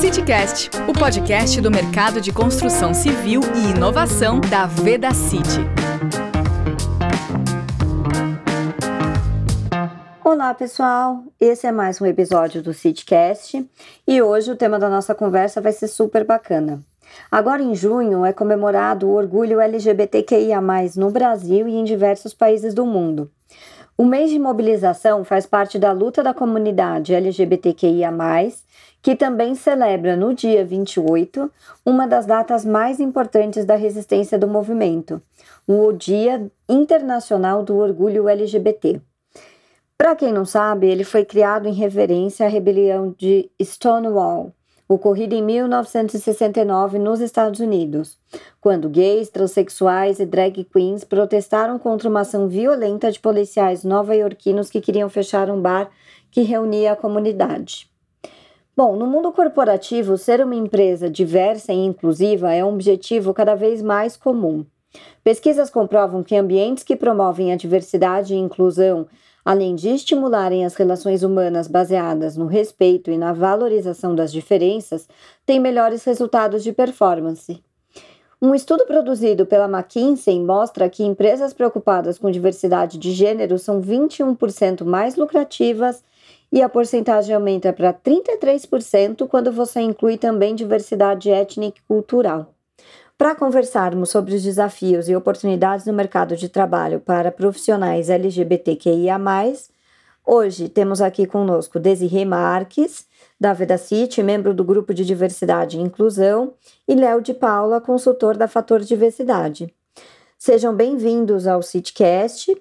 CityCast, o podcast do mercado de construção civil e inovação da Veda City. Olá, pessoal. Esse é mais um episódio do CityCast e hoje o tema da nossa conversa vai ser super bacana. Agora em junho é comemorado o orgulho LGBTQIA+ no Brasil e em diversos países do mundo. O mês de mobilização faz parte da luta da comunidade LGBTQIA, que também celebra no dia 28 uma das datas mais importantes da resistência do movimento, o Dia Internacional do Orgulho LGBT. Para quem não sabe, ele foi criado em reverência à rebelião de Stonewall, ocorrida em 1969 nos Estados Unidos, quando gays, transexuais e drag queens protestaram contra uma ação violenta de policiais nova-iorquinos que queriam fechar um bar que reunia a comunidade. Bom, no mundo corporativo, ser uma empresa diversa e inclusiva é um objetivo cada vez mais comum. Pesquisas comprovam que ambientes que promovem a diversidade e inclusão além de estimularem as relações humanas baseadas no respeito e na valorização das diferenças, têm melhores resultados de performance. Um estudo produzido pela McKinsey mostra que empresas preocupadas com diversidade de gênero são 21% mais lucrativas e a porcentagem aumenta para 33% quando você inclui também diversidade étnica e cultural. Para conversarmos sobre os desafios e oportunidades no mercado de trabalho para profissionais LGBTQIA, hoje temos aqui conosco Desirê Marques, da Vedacity, membro do Grupo de Diversidade e Inclusão, e Léo de Paula, consultor da Fator Diversidade. Sejam bem-vindos ao CityCast.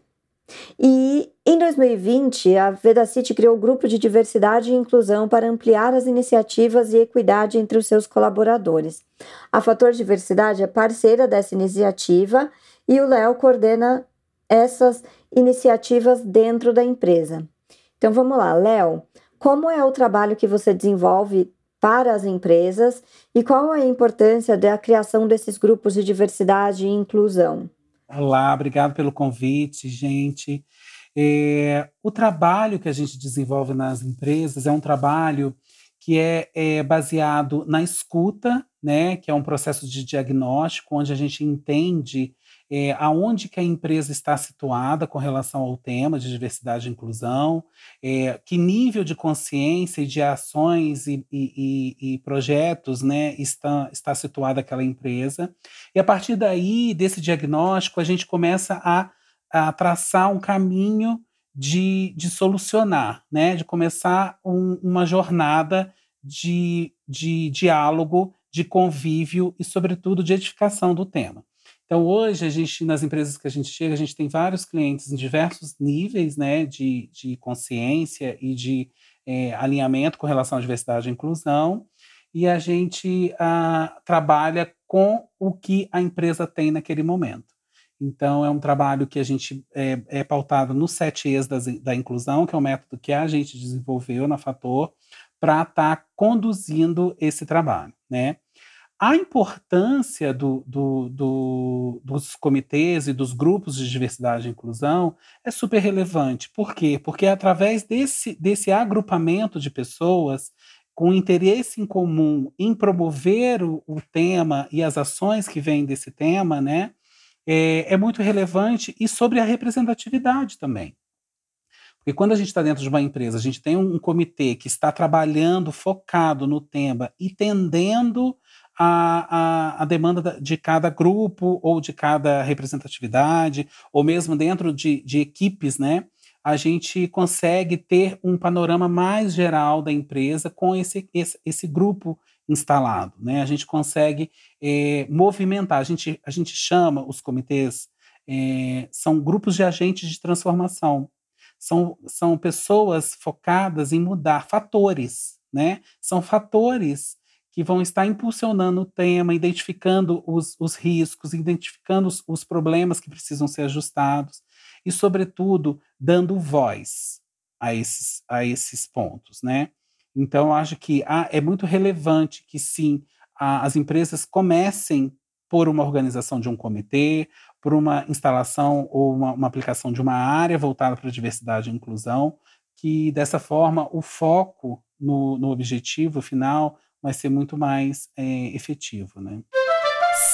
E em 2020, a Vedacity criou o Grupo de Diversidade e Inclusão para ampliar as iniciativas e equidade entre os seus colaboradores. A Fator Diversidade é parceira dessa iniciativa e o Léo coordena essas iniciativas dentro da empresa. Então vamos lá, Léo, como é o trabalho que você desenvolve para as empresas e qual a importância da criação desses grupos de diversidade e inclusão? Olá, obrigado pelo convite, gente. É, o trabalho que a gente desenvolve nas empresas é um trabalho que é, é, baseado na escuta, né, que é um processo de diagnóstico, onde a gente entende é, aonde que a empresa está situada com relação ao tema de diversidade e inclusão, é, que nível de consciência e de ações e, e, e, projetos né, está, está situada aquela empresa. E a partir daí, desse diagnóstico, a gente começa a, a traçar um caminho de, de solucionar, né, de começar um, uma jornada de, de diálogo, de convívio e, sobretudo, de edificação do tema. Então, hoje, a gente, nas empresas que a gente chega, a gente tem vários clientes em diversos níveis né, de, de consciência e de é, alinhamento com relação à diversidade e inclusão, e a gente ah, trabalha com o que a empresa tem naquele momento. Então, é um trabalho que a gente é, é pautado nos sete E's da, da inclusão, que é um método que a gente desenvolveu na Fator, para estar tá conduzindo esse trabalho. Né? A importância do, do, do, dos comitês e dos grupos de diversidade e inclusão é super relevante. Por quê? Porque é através desse, desse agrupamento de pessoas com interesse em comum em promover o, o tema e as ações que vêm desse tema, né, é, é muito relevante e sobre a representatividade também. Porque quando a gente está dentro de uma empresa, a gente tem um, um comitê que está trabalhando focado no tema e tendendo a, a, a, demanda de cada grupo ou de cada representatividade, ou mesmo dentro de, de equipes, né? A gente consegue ter um panorama mais geral da empresa com esse, esse, esse grupo instalado, né? A gente consegue é, movimentar, a gente, a gente chama os comitês, é, são grupos de agentes de transformação, são, são pessoas focadas em mudar fatores, né? São fatores que vão estar impulsionando o tema, identificando os, os riscos, identificando os, os problemas que precisam ser ajustados e, sobretudo, dando voz a esses, a esses pontos, né? Então, acho que ah, é muito relevante que, sim, a, as empresas comecem por uma organização de um comitê, por uma instalação ou uma, uma aplicação de uma área voltada para a diversidade e inclusão, que, dessa forma, o foco no, no objetivo final vai ser muito mais é, efetivo, né?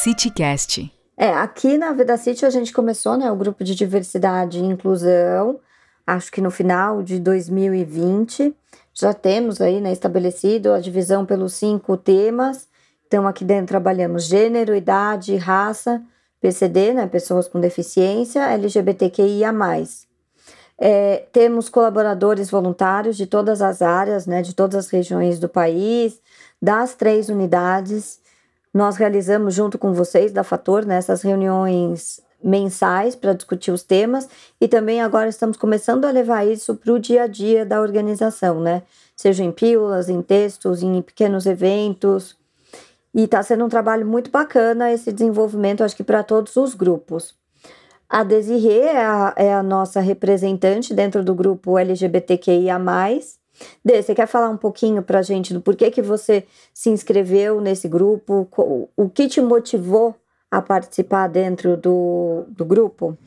CityCast. É, aqui na Vida City a gente começou, né, o grupo de diversidade e inclusão, acho que no final de 2020. Já temos aí, né, estabelecido a divisão pelos cinco temas. Então, aqui dentro trabalhamos gênero, idade, raça, PCD, né, pessoas com deficiência, LGBTQIA+. É, temos colaboradores voluntários de todas as áreas, né, de todas as regiões do país, das três unidades. Nós realizamos junto com vocês da Fator nessas né, reuniões mensais para discutir os temas e também agora estamos começando a levar isso para o dia a dia da organização, né? Seja em pílulas, em textos, em pequenos eventos. E está sendo um trabalho muito bacana esse desenvolvimento, acho que para todos os grupos. A Desirê é a, é a nossa representante dentro do grupo LGBTQIA+. Dê, você quer falar um pouquinho para a gente do porquê que você se inscreveu nesse grupo? O que te motivou a participar dentro do, do grupo?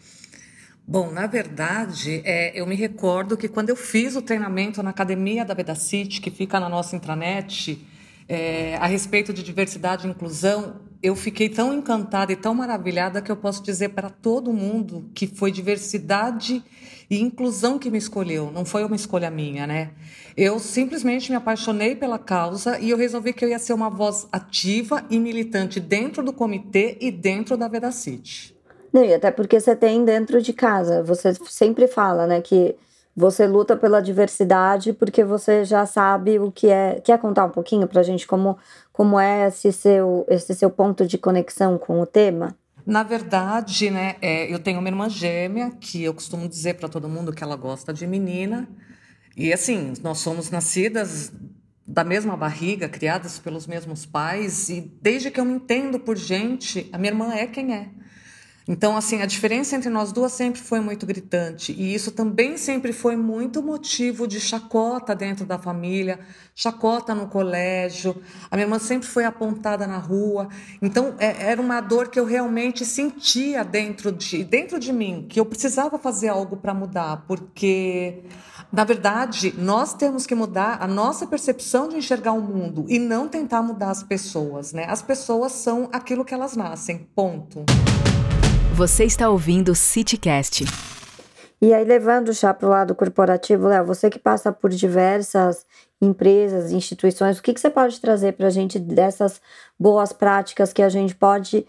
Bom, na verdade, é, eu me recordo que quando eu fiz o treinamento na academia da Bedacity, que fica na nossa intranet, é, a respeito de diversidade e inclusão, eu fiquei tão encantada e tão maravilhada que eu posso dizer para todo mundo que foi diversidade e inclusão que me escolheu, não foi uma escolha minha, né? Eu simplesmente me apaixonei pela causa e eu resolvi que eu ia ser uma voz ativa e militante dentro do comitê e dentro da Vedacity. Não, e até porque você tem dentro de casa, você sempre fala, né, que você luta pela diversidade porque você já sabe o que é. Quer contar um pouquinho para a gente como, como é esse seu, esse seu ponto de conexão com o tema? Na verdade, né, é, eu tenho uma irmã gêmea que eu costumo dizer para todo mundo que ela gosta de menina. E assim, nós somos nascidas da mesma barriga, criadas pelos mesmos pais, e desde que eu me entendo por gente, a minha irmã é quem é. Então, assim, a diferença entre nós duas sempre foi muito gritante. E isso também sempre foi muito motivo de chacota dentro da família, chacota no colégio. A minha irmã sempre foi apontada na rua. Então, é, era uma dor que eu realmente sentia dentro de, dentro de mim, que eu precisava fazer algo para mudar, porque. Na verdade, nós temos que mudar a nossa percepção de enxergar o mundo e não tentar mudar as pessoas, né? As pessoas são aquilo que elas nascem, ponto. Você está ouvindo o CityCast. E aí, levando já para o lado corporativo, Léo, você que passa por diversas empresas, instituições, o que, que você pode trazer para a gente dessas boas práticas que a gente pode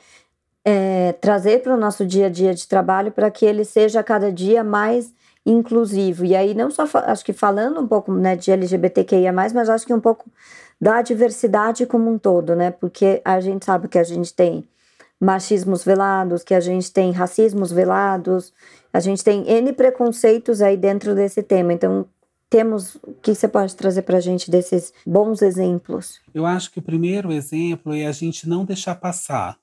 é, trazer para o nosso dia a dia de trabalho para que ele seja cada dia mais inclusivo? E aí, não só acho que falando um pouco né, de LGBTQIA, mas acho que um pouco da diversidade como um todo, né? Porque a gente sabe que a gente tem machismos velados, que a gente tem racismos velados, a gente tem N preconceitos aí dentro desse tema. Então, temos o que você pode trazer para a gente desses bons exemplos? Eu acho que o primeiro exemplo é a gente não deixar passar,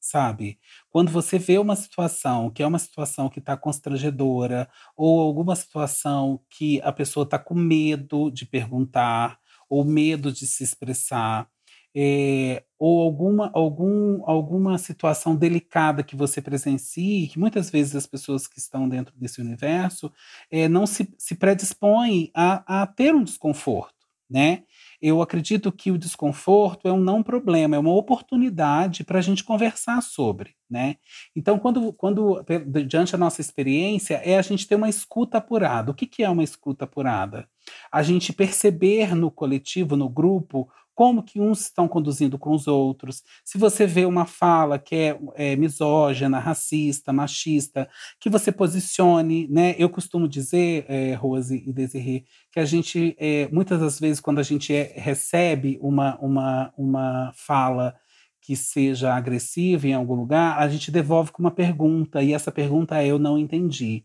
sabe? Quando você vê uma situação que é uma situação que está constrangedora, ou alguma situação que a pessoa está com medo de perguntar, ou medo de se expressar, é, ou alguma, algum, alguma situação delicada que você presencie, que muitas vezes as pessoas que estão dentro desse universo é, não se, se predispõem a, a ter um desconforto, né? Eu acredito que o desconforto é um não problema, é uma oportunidade para a gente conversar sobre, né? Então, quando, quando diante da nossa experiência, é a gente ter uma escuta apurada. O que, que é uma escuta apurada? A gente perceber no coletivo, no grupo, como que uns estão conduzindo com os outros. Se você vê uma fala que é, é misógina, racista, machista, que você posicione, né? Eu costumo dizer, é, Rose e Desirê, que a gente, é, muitas das vezes, quando a gente é, recebe uma, uma, uma fala que seja agressiva em algum lugar, a gente devolve com uma pergunta, e essa pergunta é eu não entendi,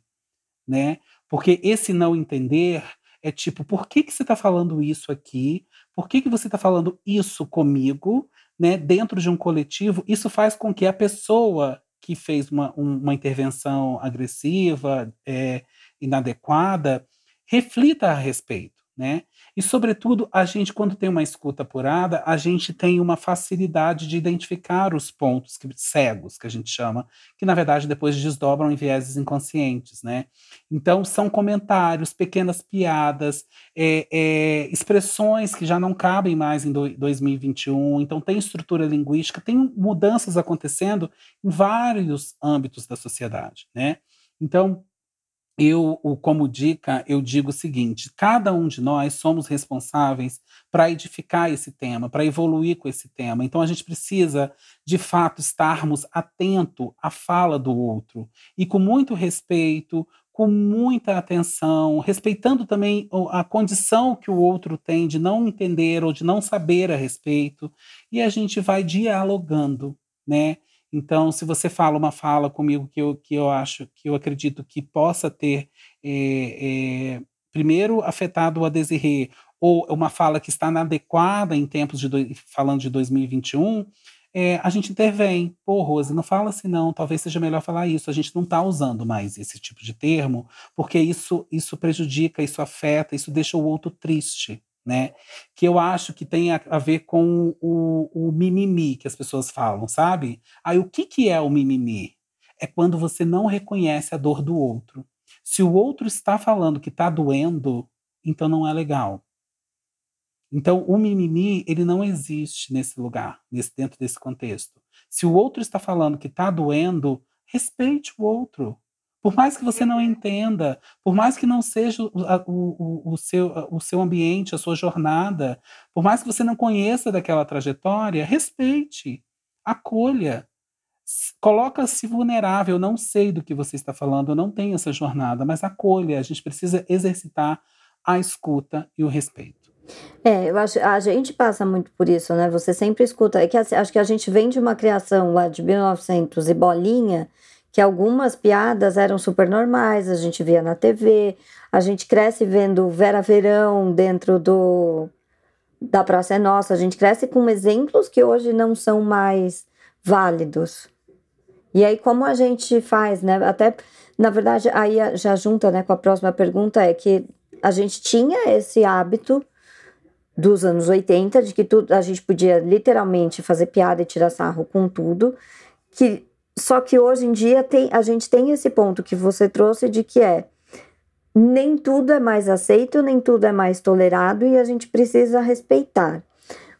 né? Porque esse não entender é tipo, por que, que você está falando isso aqui? Por que, que você está falando isso comigo, né, dentro de um coletivo? Isso faz com que a pessoa que fez uma, uma intervenção agressiva, é, inadequada, reflita a respeito. né? E, sobretudo, a gente, quando tem uma escuta apurada, a gente tem uma facilidade de identificar os pontos que, cegos, que a gente chama, que, na verdade, depois desdobram em vieses inconscientes, né? Então, são comentários, pequenas piadas, é, é, expressões que já não cabem mais em do, 2021. Então, tem estrutura linguística, tem mudanças acontecendo em vários âmbitos da sociedade, né? Então, eu, como dica, eu digo o seguinte: cada um de nós somos responsáveis para edificar esse tema, para evoluir com esse tema. Então a gente precisa, de fato, estarmos atento à fala do outro e com muito respeito, com muita atenção, respeitando também a condição que o outro tem de não entender ou de não saber a respeito, e a gente vai dialogando, né? Então, se você fala uma fala comigo que eu, que eu acho, que eu acredito que possa ter, é, é, primeiro, afetado a Desirê, ou uma fala que está inadequada em tempos de, do, falando de 2021, é, a gente intervém. Pô, Rose, não fala assim não, talvez seja melhor falar isso. A gente não está usando mais esse tipo de termo, porque isso, isso prejudica, isso afeta, isso deixa o outro triste né? Que eu acho que tem a, a ver com o, o, mimimi que as pessoas falam, sabe? Aí o que, que é o mimimi? É quando você não reconhece a dor do outro. Se o outro está falando que está doendo, então não é legal. Então o mimimi ele não existe nesse lugar, nesse dentro desse contexto. Se o outro está falando que está doendo, respeite o outro. Por mais que você não entenda, por mais que não seja o, o, o, seu, o seu ambiente, a sua jornada, por mais que você não conheça daquela trajetória, respeite, acolha, coloca-se vulnerável. Não sei do que você está falando, eu não tenho essa jornada, mas acolha. A gente precisa exercitar a escuta e o respeito. É, eu acho, a gente passa muito por isso, né? Você sempre escuta. É que assim, acho que a gente vem de uma criação lá de 1900 e bolinha que algumas piadas eram super normais, a gente via na TV, a gente cresce vendo Vera Verão dentro do da Praça é Nossa, a gente cresce com exemplos que hoje não são mais válidos. E aí como a gente faz, né? Até na verdade aí já junta, né, com a próxima pergunta é que a gente tinha esse hábito dos anos 80 de que tudo a gente podia literalmente fazer piada e tirar sarro com tudo, que só que hoje em dia tem, a gente tem esse ponto que você trouxe de que é nem tudo é mais aceito, nem tudo é mais tolerado e a gente precisa respeitar.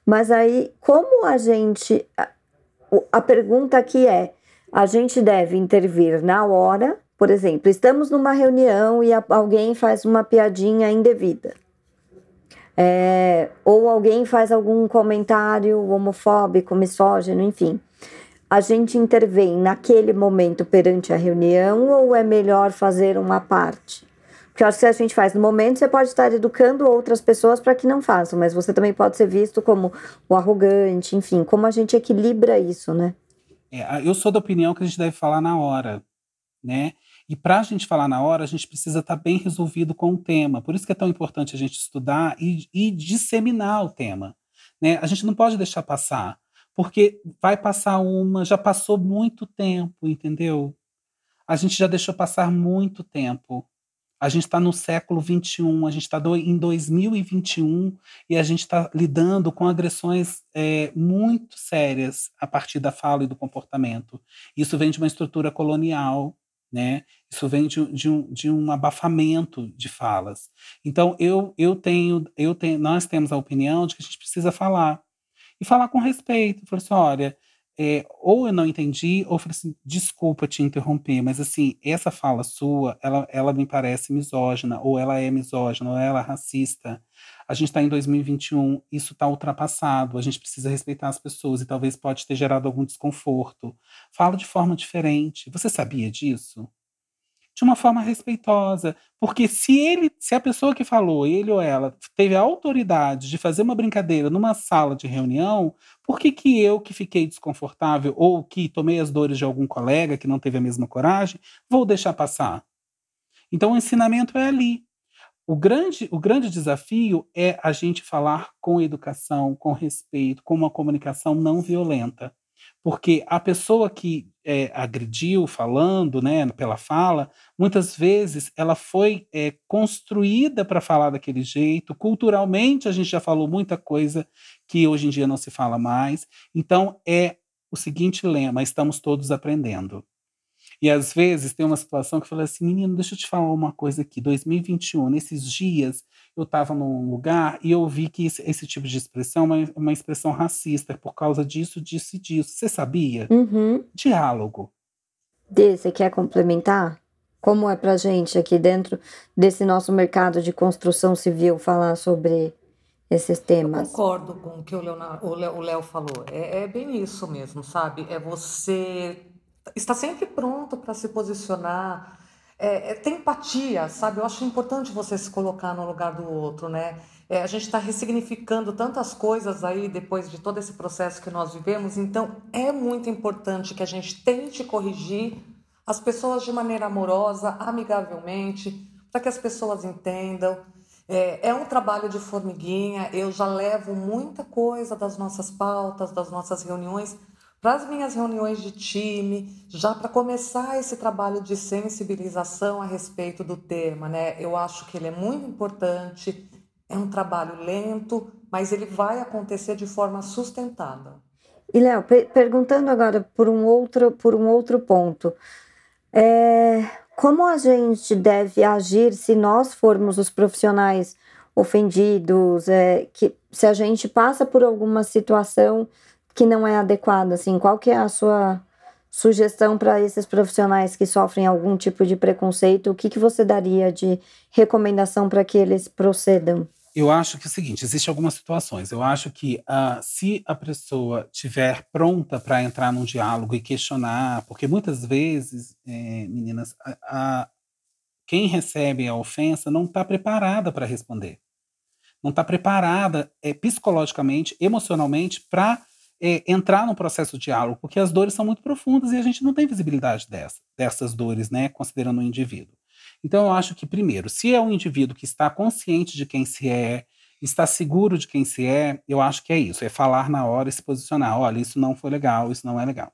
Mas aí, como a gente. A, pergunta aqui é: a gente deve intervir na hora, por exemplo, estamos numa reunião e alguém faz uma piadinha indevida. É, ou alguém faz algum comentário homofóbico, misógino, enfim a gente intervém naquele momento perante a reunião ou é melhor fazer uma parte? Porque eu acho que se a gente faz no momento, você pode estar educando outras pessoas para que não façam, mas você também pode ser visto como o arrogante, enfim, como a gente equilibra isso, né? É, eu sou da opinião que a gente deve falar na hora, né? E para a gente falar na hora, a gente precisa estar tá bem resolvido com o tema. Por isso que é tão importante a gente estudar e, e disseminar o tema. Né? A gente não pode deixar passar porque vai passar uma, já passou muito tempo, entendeu? A gente já deixou passar muito tempo. A gente está no século XXI, a gente está em 2021 e a gente está lidando com agressões é, muito sérias a partir da fala e do comportamento. Isso vem de uma estrutura colonial, né? Isso vem de, de, um, de um abafamento de falas. Então eu, eu tenho, eu tenho, nós temos a opinião de que a gente precisa falar e falar com respeito. Falar assim, olha, é, ou eu não entendi, ou falei assim, desculpa te interromper, mas assim, essa fala sua, ela, ela me parece misógina, ou ela é misógina, ou ela é racista. A gente está em 2021, isso está ultrapassado, a gente precisa respeitar as pessoas e talvez pode ter gerado algum desconforto. Fala de forma diferente. Você sabia disso? De uma forma respeitosa. Porque se ele, se a pessoa que falou, ele ou ela, teve a autoridade de fazer uma brincadeira numa sala de reunião, por que, que eu, que fiquei desconfortável ou que tomei as dores de algum colega que não teve a mesma coragem, vou deixar passar? Então o ensinamento é ali. O grande, o grande desafio é a gente falar com educação, com respeito, com uma comunicação não violenta. Porque a pessoa que é, agrediu falando, né, pela fala, muitas vezes ela foi é, construída para falar daquele jeito. Culturalmente a gente já falou muita coisa que hoje em dia não se fala mais. Então é o seguinte lema: estamos todos aprendendo. E às vezes tem uma situação que eu falo assim, menino, deixa eu te falar uma coisa aqui. 2021, nesses dias, eu estava num lugar e eu vi que esse, esse tipo de expressão é uma, uma, expressão racista por causa disso, disso e disso. Você sabia? Uhum. Diálogo. Dê, você quer complementar? Como é pra gente aqui dentro desse nosso mercado de construção civil falar sobre esses temas? Eu concordo com o que o Léo falou. É, é bem isso mesmo, sabe? É você está sempre pronto para se posicionar, é, é, tem empatia, sabe? Eu acho importante você se colocar no lugar do outro, né? É, a gente está ressignificando tantas coisas aí depois de todo esse processo que nós vivemos, então é muito importante que a gente tente corrigir as pessoas de maneira amorosa, amigavelmente, para que as pessoas entendam. É, é um trabalho de formiguinha, eu já levo muita coisa das nossas pautas, das nossas reuniões para as minhas reuniões de time, já para começar esse trabalho de sensibilização a respeito do tema, né? Eu acho que ele é muito importante, é um trabalho lento, mas ele vai acontecer de forma sustentada. E Léo, perguntando agora por um outro, por um outro ponto, é, como a gente deve agir se nós formos os profissionais ofendidos, é, que se a gente passa por alguma situação que não é adequado, assim, qual que é a sua sugestão para esses profissionais que sofrem algum tipo de preconceito? O que, que você daria de recomendação para que eles procedam? Eu acho que é o seguinte, existem algumas situações. Eu acho que uh, se a pessoa tiver pronta para entrar num diálogo e questionar, porque muitas vezes, é, meninas, a, a, quem recebe a ofensa não está preparada para responder. Não está preparada é, psicologicamente, emocionalmente para é, entrar no processo de diálogo, porque as dores são muito profundas e a gente não tem visibilidade dessa, dessas dores, né, considerando o indivíduo. Então, eu acho que, primeiro, se é um indivíduo que está consciente de quem se é, está seguro de quem se é, eu acho que é isso, é falar na hora e se posicionar. Olha, isso não foi legal, isso não é legal.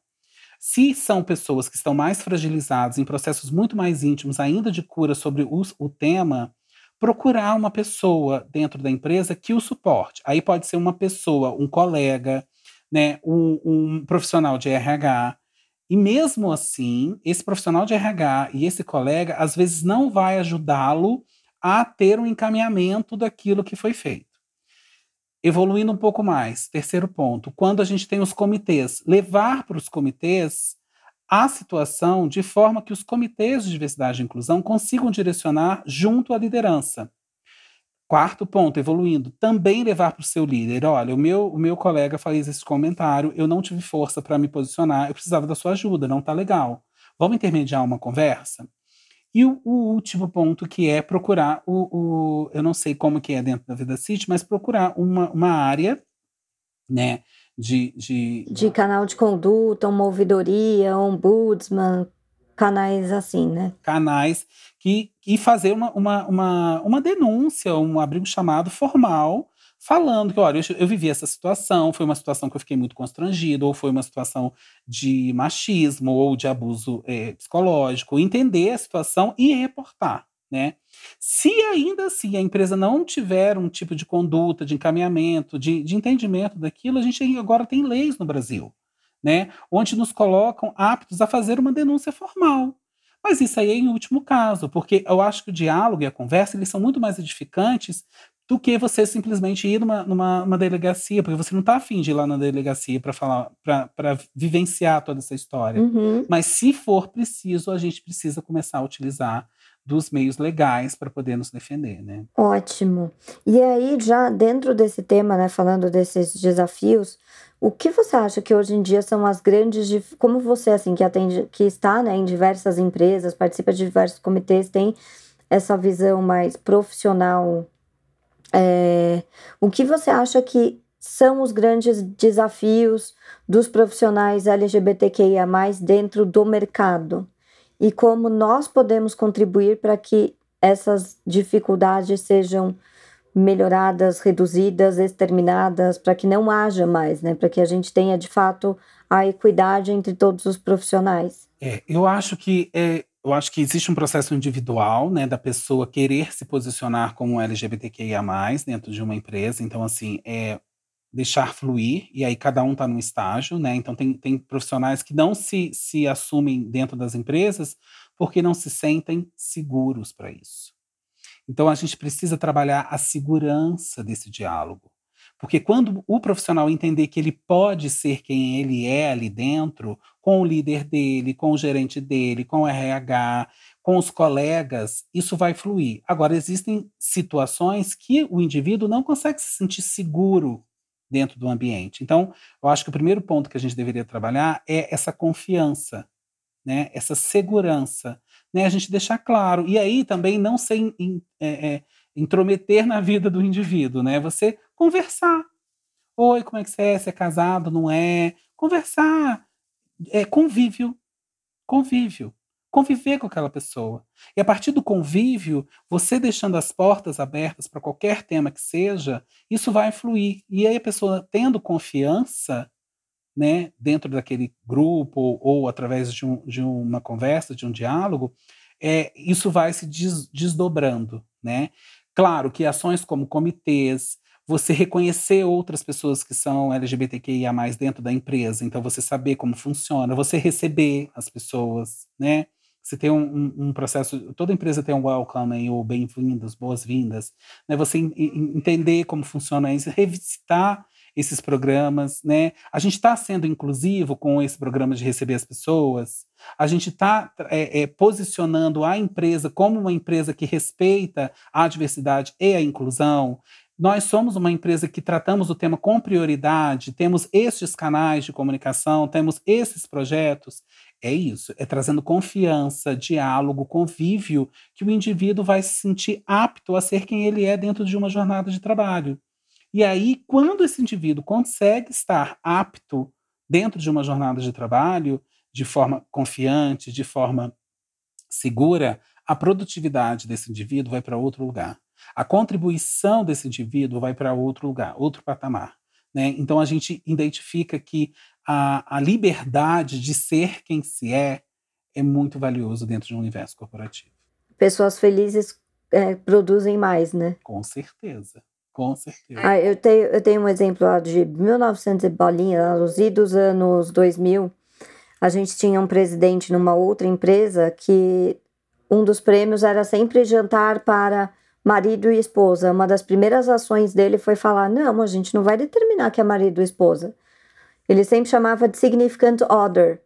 Se são pessoas que estão mais fragilizadas, em processos muito mais íntimos, ainda de cura sobre o, o tema, procurar uma pessoa dentro da empresa que o suporte. Aí pode ser uma pessoa, um colega, né, um, um profissional de RH. E mesmo assim, esse profissional de RH e esse colega, às vezes, não vai ajudá-lo a ter um encaminhamento daquilo que foi feito. Evoluindo um pouco mais, terceiro ponto, quando a gente tem os comitês, levar para os comitês a situação de forma que os comitês de diversidade e inclusão consigam direcionar junto à liderança. Quarto ponto, evoluindo, também levar para o seu líder. Olha, o meu, o meu colega fez esse comentário, eu não tive força para me posicionar, eu precisava da sua ajuda, não está legal. Vamos intermediar uma conversa? E o, o, último ponto, que é procurar o, o, Eu não sei como que é dentro da Vida City, mas procurar uma, uma área, né? De, de... de canal de conduta, uma ouvidoria, ombudsman, canais assim, né? Canais que, e fazer uma, uma, uma, uma denúncia, um abrigo chamado formal, falando que, olha, eu, eu, vivi essa situação, foi uma situação que eu fiquei muito constrangido, ou foi uma situação de machismo ou de abuso é, psicológico, entender a situação e reportar, né? Se ainda assim a empresa não tiver um tipo de conduta, de encaminhamento, de, de entendimento daquilo, a gente agora tem leis no Brasil né, onde nos colocam aptos a fazer uma denúncia formal. Mas isso aí é em último caso, porque eu acho que o diálogo e a conversa eles são muito mais edificantes do que você simplesmente ir numa, numa, numa delegacia, porque você não está afim de ir lá na delegacia para falar, para vivenciar toda essa história. Uhum. Mas se for preciso, a gente precisa começar a utilizar dos meios legais para poder nos defender, né? Ótimo. E aí, já dentro desse tema, né, falando desses desafios, o que você acha que hoje em dia são as grandes, como você assim que atende, que está né, em diversas empresas, participa de diversos comitês, tem essa visão mais profissional. É, o que você acha que são os grandes desafios dos profissionais LGBTQIA+ dentro do mercado e como nós podemos contribuir para que essas dificuldades sejam melhoradas, reduzidas, exterminadas, para que não haja mais, né? Para que a gente tenha de fato a equidade entre todos os profissionais? É, eu acho que é, eu acho que existe um processo individual, né, da pessoa querer se posicionar como LGBTQIA+, dentro de uma empresa. Então, assim, é deixar fluir, e aí cada um está num estágio, né? Então, tem, tem profissionais que não se, se assumem dentro das empresas porque não se sentem seguros para isso. Então, a gente precisa trabalhar a segurança desse diálogo. Porque quando o profissional entender que ele pode ser quem ele é ali dentro, com o líder dele, com o gerente dele, com o RH, com os colegas, isso vai fluir. Agora, existem situações que o indivíduo não consegue se sentir seguro dentro do ambiente. Então, eu acho que o primeiro ponto que a gente deveria trabalhar é essa confiança, né? essa segurança, né? a gente deixar claro. E aí também não ser é, é, intrometer na vida do indivíduo, né? Você conversar. Oi, como é que você é? Você é casado? Não é? Conversar. É convívio. Convívio. Conviver com aquela pessoa. E a partir do convívio, você deixando as portas abertas para qualquer tema que seja, isso vai fluir. E aí a pessoa tendo confiança, né, dentro daquele grupo ou, ou através de, um, de, uma conversa, de um diálogo, é, isso vai se des, desdobrando, né? Claro que ações como comitês, você reconhecer outras pessoas que são LGBTQIA+, dentro da empresa, então você saber como funciona, você receber as pessoas, né? Você tem um, um, um processo, toda empresa tem um welcome ou bem-vindos, boas-vindas, né? Você entender como funciona isso, revisitar esses programas, né? A gente está sendo inclusivo com esse programa de receber as pessoas. A gente está é, é, posicionando a empresa como uma empresa que respeita a diversidade e a inclusão. Nós somos uma empresa que tratamos o tema com prioridade, temos estes canais de comunicação, temos esses projetos. É isso, é trazendo confiança, diálogo, convívio, que o indivíduo vai se sentir apto a ser quem ele é dentro de uma jornada de trabalho. E aí, quando esse indivíduo consegue estar apto dentro de uma jornada de trabalho, de forma confiante, de forma segura, a produtividade desse indivíduo vai para outro lugar. A contribuição desse indivíduo vai para outro lugar, outro patamar. Né? Então a gente identifica que a, a liberdade de ser quem se é é muito valioso dentro de um universo corporativo. Pessoas felizes é, produzem mais, né? Com certeza. Com certeza. Ah, eu, tenho, eu tenho um exemplo lá de 1900 e bolinha, nos idos anos 2000. A gente tinha um presidente numa outra empresa que um dos prêmios era sempre jantar para marido e esposa. Uma das primeiras ações dele foi falar: não, a gente não vai determinar que é marido e esposa. Ele sempre chamava de significant other.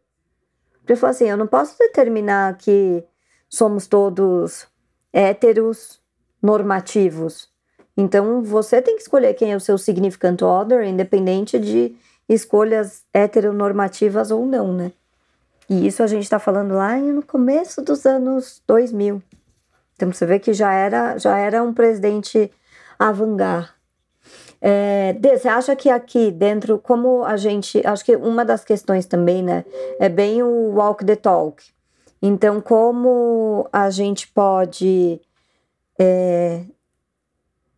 Ele falou assim: eu não posso determinar que somos todos héteros normativos. Então você tem que escolher quem é o seu significant other, independente de escolhas heteronormativas ou não, né? E isso a gente está falando lá no começo dos anos 2000. Então você vê que já era, já era um presidente avant-garde. É, Dê, você acha que aqui dentro, como a gente. Acho que uma das questões também, né? É bem o walk the talk. Então, como a gente pode é,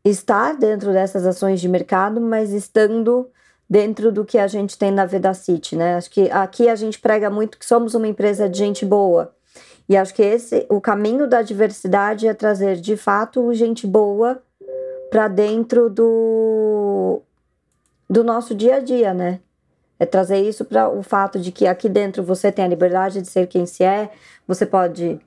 estar dentro dessas ações de mercado, mas estando dentro do que a gente tem na Vedacity, né? Acho que aqui a gente prega muito que somos uma empresa de gente boa. E acho que esse o caminho da diversidade é trazer de fato gente boa para dentro do do nosso dia a dia, né? É trazer isso para o fato de que aqui dentro você tem a liberdade de ser quem se é, você pode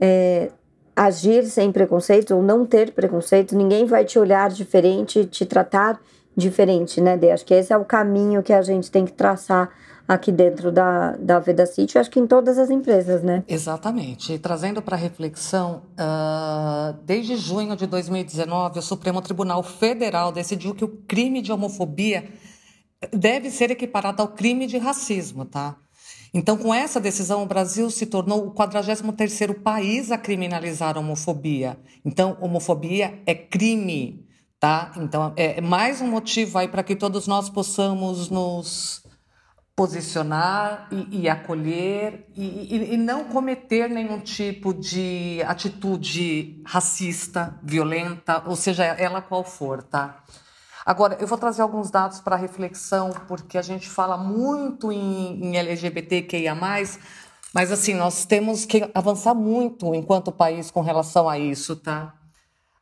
é, agir sem preconceitos ou não ter preconceitos, ninguém vai te olhar diferente, te tratar diferente, né, Dê? Acho que esse é o caminho que a gente tem que traçar aqui dentro da, da Veda City, acho que em todas as empresas, né? Exatamente. E trazendo para reflexão, uh, desde junho de 2019, o Supremo Tribunal Federal decidiu que o crime de homofobia deve ser equiparado ao crime de racismo, tá? Então, com essa decisão, o Brasil se tornou o 43º país a criminalizar a homofobia. Então, homofobia é crime, tá? Então, é mais um motivo aí para que todos nós possamos nos posicionar e, e acolher e, e, e, não cometer nenhum tipo de atitude racista, violenta, ou seja, ela qual for, tá? Agora, eu vou trazer alguns dados para reflexão, porque a gente fala muito em, em LGBTQIA, mas assim, nós temos que avançar muito enquanto país com relação a isso, tá?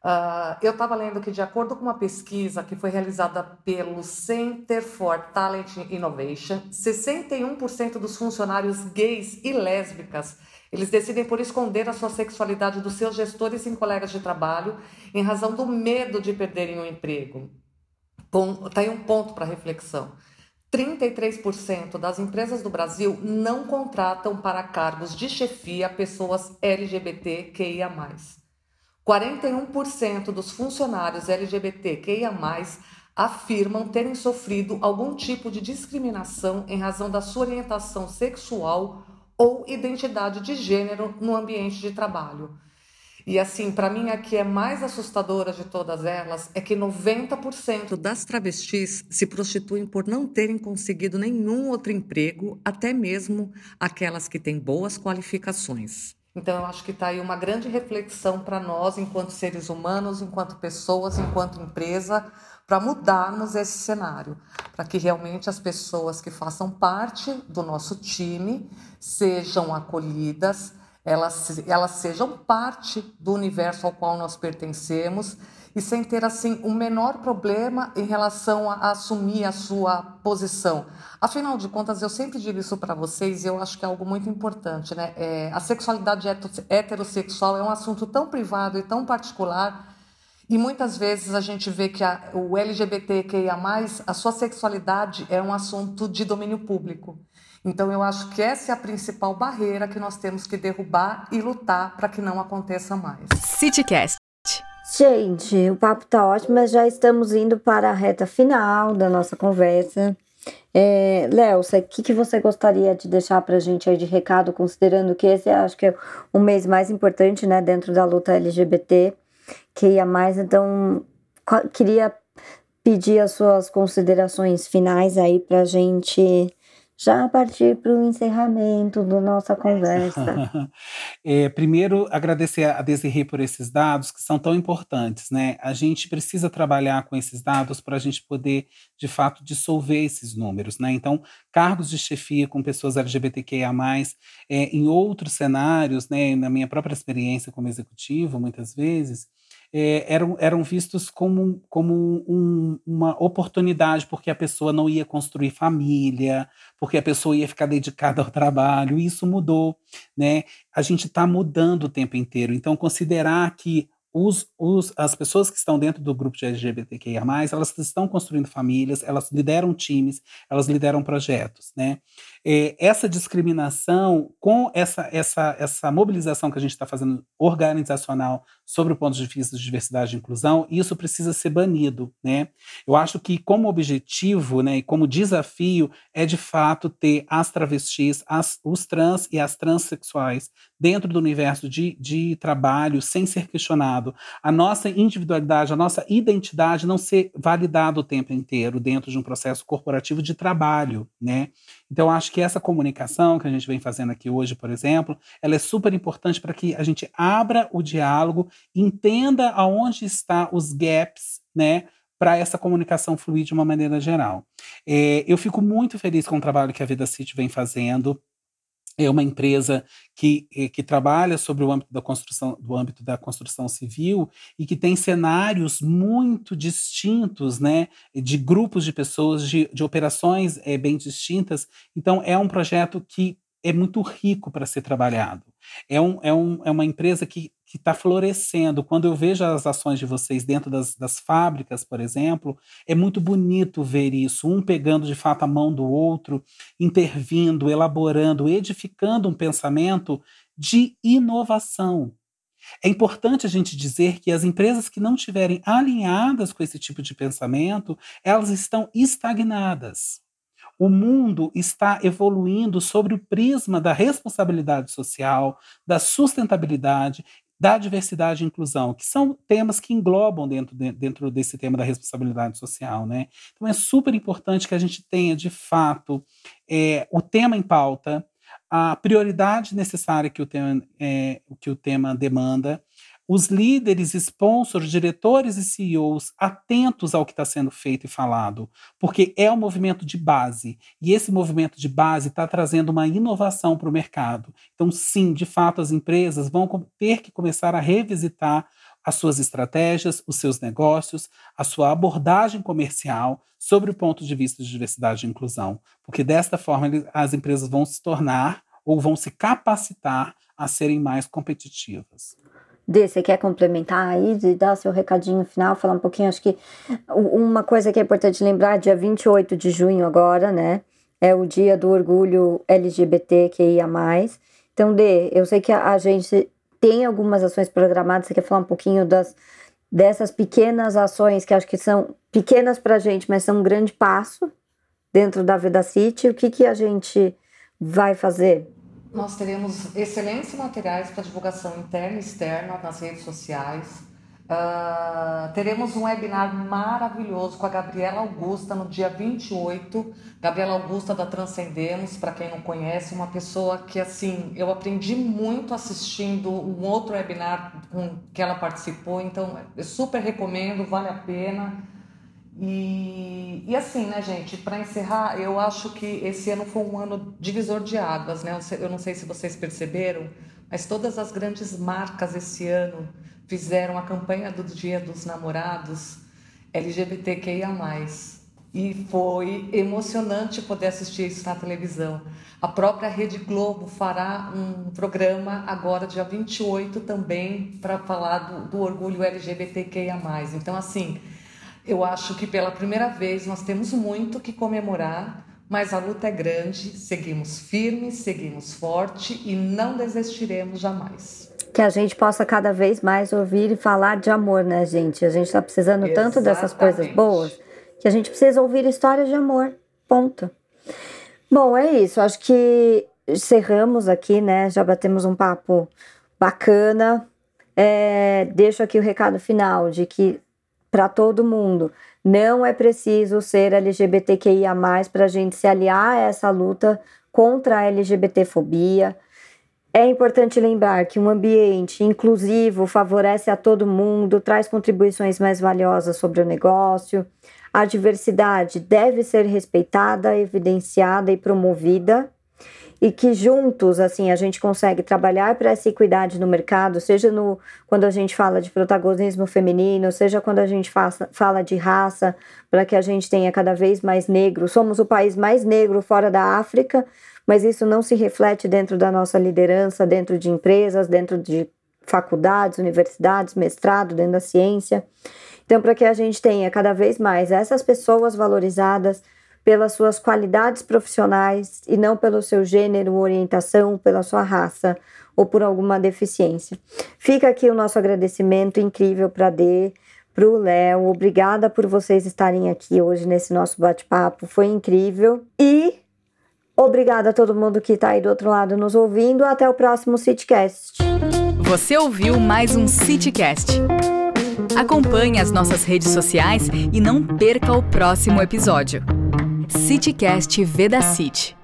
Uh, eu estava lendo que, de acordo com uma pesquisa que foi realizada pelo Center for Talent Innovation, 61% dos funcionários gays e lésbicas eles decidem por esconder a sua sexualidade dos seus gestores e colegas de trabalho em razão do medo de perderem o emprego. Está aí um ponto para reflexão. 33% das empresas do Brasil não contratam para cargos de chefia pessoas LGBTQIA+. 41% dos funcionários LGBTQIA+, afirmam terem sofrido algum tipo de discriminação em razão da sua orientação sexual ou identidade de gênero no ambiente de trabalho. E assim, para mim, a que é mais assustadora de todas elas é que 90% das travestis se prostituem por não terem conseguido nenhum outro emprego, até mesmo aquelas que têm boas qualificações. Então, eu acho que está aí uma grande reflexão para nós, enquanto seres humanos, enquanto pessoas, enquanto empresa, para mudarmos esse cenário, para que realmente as pessoas que façam parte do nosso time sejam acolhidas, elas, elas sejam parte do universo ao qual nós pertencemos e sem ter assim o um menor problema em relação a, a, assumir a sua posição. Afinal de contas, eu sempre digo isso para vocês e eu acho que é algo muito importante, né? É, a sexualidade heterossexual é um assunto tão privado e tão particular e muitas vezes a gente vê que a, o LGBTQIA+, a sua sexualidade é um assunto de domínio público. Então eu acho que essa é a principal barreira que nós temos que derrubar e lutar para que não aconteça mais. CityCast Gente, o papo tá ótimo, mas já estamos indo para a reta final da nossa conversa. É, Léo, o que, que você gostaria de deixar para a gente aí de recado, considerando que esse acho que é o mês mais importante, né, dentro da luta LGBT, que ia mais, então queria pedir as suas considerações finais aí para a gente já partir para o encerramento da nossa conversa. é, primeiro, agradecer a Desirê por esses dados que são tão importantes. Né? A gente precisa trabalhar com esses dados para a gente poder, de fato, dissolver esses números. Né? Então, cargos de chefia com pessoas LGBTQIA, é, em outros cenários, né, na minha própria experiência como executivo, muitas vezes, é, eram, eram vistos como, como um, uma oportunidade, porque a pessoa não ia construir família, porque a pessoa ia ficar dedicada ao trabalho. E isso mudou, né? A gente está mudando o tempo inteiro. Então, considerar que os, os, as pessoas que estão dentro do grupo de LGBTQIA+, elas estão construindo famílias, elas lideram times, elas lideram projetos, né? É, essa discriminação, com essa, essa, essa mobilização que a gente está fazendo organizacional sobre o ponto de vista de diversidade e inclusão, isso precisa ser banido. Né? Eu acho que, como objetivo né, e como desafio, é de fato ter as travestis, as, os trans e as transexuais dentro do universo de, de trabalho sem ser questionado. A nossa individualidade, a nossa identidade não ser validada o tempo inteiro dentro de um processo corporativo de trabalho. Né? Então, acho que essa comunicação que a gente vem fazendo aqui hoje, por exemplo, ela é super importante para que a gente abra o diálogo, entenda aonde estão os gaps, né, para essa comunicação fluir de uma maneira geral. É, eu fico muito feliz com o trabalho que a Vida City vem fazendo é uma empresa que, eh, que trabalha sobre o âmbito da construção do âmbito da construção civil e que tem cenários muito distintos, né, de grupos de pessoas, de, de operações é, bem distintas. Então é um projeto que é muito rico para ser trabalhado. É, um, é, um, é uma empresa que está florescendo. Quando eu vejo as ações de vocês dentro das, das fábricas, por exemplo, é muito bonito ver isso, um pegando de fato a mão do outro, intervindo, elaborando, edificando um pensamento de inovação. É importante a gente dizer que as empresas que não estiverem alinhadas com esse tipo de pensamento, elas estão estagnadas. O mundo está evoluindo sobre o prisma da responsabilidade social, da sustentabilidade, da diversidade e inclusão, que são temas que englobam dentro, dentro desse tema da responsabilidade social. Né? Então é super importante que a gente tenha, de fato, é, o tema em pauta, a prioridade necessária que o tema, é, que o tema demanda, os líderes, sponsors, diretores e CEOs atentos ao que está sendo feito e falado, porque é um movimento de base e esse movimento de base está trazendo uma inovação para o mercado. Então, sim, de fato, as empresas vão ter que começar a revisitar as suas estratégias, os seus negócios, a sua abordagem comercial sobre o ponto de vista de diversidade e inclusão, porque desta forma as empresas vão se tornar ou vão se capacitar a serem mais competitivas. Dê, você quer complementar aí, de dar seu recadinho final, falar um pouquinho? Acho que uma coisa que é importante lembrar, dia 28 de junho agora, né? É o dia do orgulho LGBTQIA+. Então, Dê, eu sei que a gente tem algumas ações programadas, você quer falar um pouquinho das, dessas pequenas ações que acho que são pequenas para a gente, mas são um grande passo dentro da Vida City. O que, que a gente vai fazer? Nós teremos excelentes materiais para divulgação interna e externa nas redes sociais. Uh, teremos um webinar maravilhoso com a Gabriela Augusta no dia 28. Gabriela Augusta da Transcendemos, para quem não conhece, uma pessoa que assim eu aprendi muito assistindo um outro webinar com que ela participou, então eu super recomendo, vale a pena. E, e assim, né, gente, para encerrar, eu acho que esse ano foi um ano divisor de águas, né? Eu não sei se vocês perceberam, mas todas as grandes marcas esse ano fizeram a campanha do Dia dos Namorados LGBTQIA. E foi emocionante poder assistir isso na televisão. A própria Rede Globo fará um programa agora, dia 28, também, para falar do, do orgulho LGBTQIA. Então, assim, eu acho que pela primeira vez nós temos muito que comemorar, mas a luta é grande, seguimos firmes, seguimos forte e não desistiremos jamais. Que a gente possa cada vez mais ouvir e falar de amor, né, gente? A gente está precisando Exatamente. tanto dessas coisas boas que a gente precisa ouvir histórias de amor. Ponto. Bom, é isso. Acho que encerramos aqui, né? Já batemos um papo bacana. É, deixo aqui o recado final de que para todo mundo. Não é preciso ser LGBTQIA para a gente se aliar a essa luta contra a LGBTfobia. É importante lembrar que um ambiente inclusivo favorece a todo mundo, traz contribuições mais valiosas sobre o negócio. A diversidade deve ser respeitada, evidenciada e promovida e que juntos assim a gente consegue trabalhar para essa equidade no mercado, seja no quando a gente fala de protagonismo feminino, seja quando a gente faça, fala de raça, para que a gente tenha cada vez mais negros. Somos o país mais negro fora da África, mas isso não se reflete dentro da nossa liderança, dentro de empresas, dentro de faculdades, universidades, mestrado, dentro da ciência. Então, para que a gente tenha cada vez mais essas pessoas valorizadas, pelas suas qualidades profissionais e não pelo seu gênero, orientação, pela sua raça ou por alguma deficiência. Fica aqui o nosso agradecimento incrível para Dê, para o Léo. Obrigada por vocês estarem aqui hoje nesse nosso bate-papo, foi incrível. E obrigada a todo mundo que está aí do outro lado nos ouvindo. Até o próximo CityCast. Você ouviu mais um CityCast. Acompanhe as nossas redes sociais e não perca o próximo episódio. CityCast Veda City.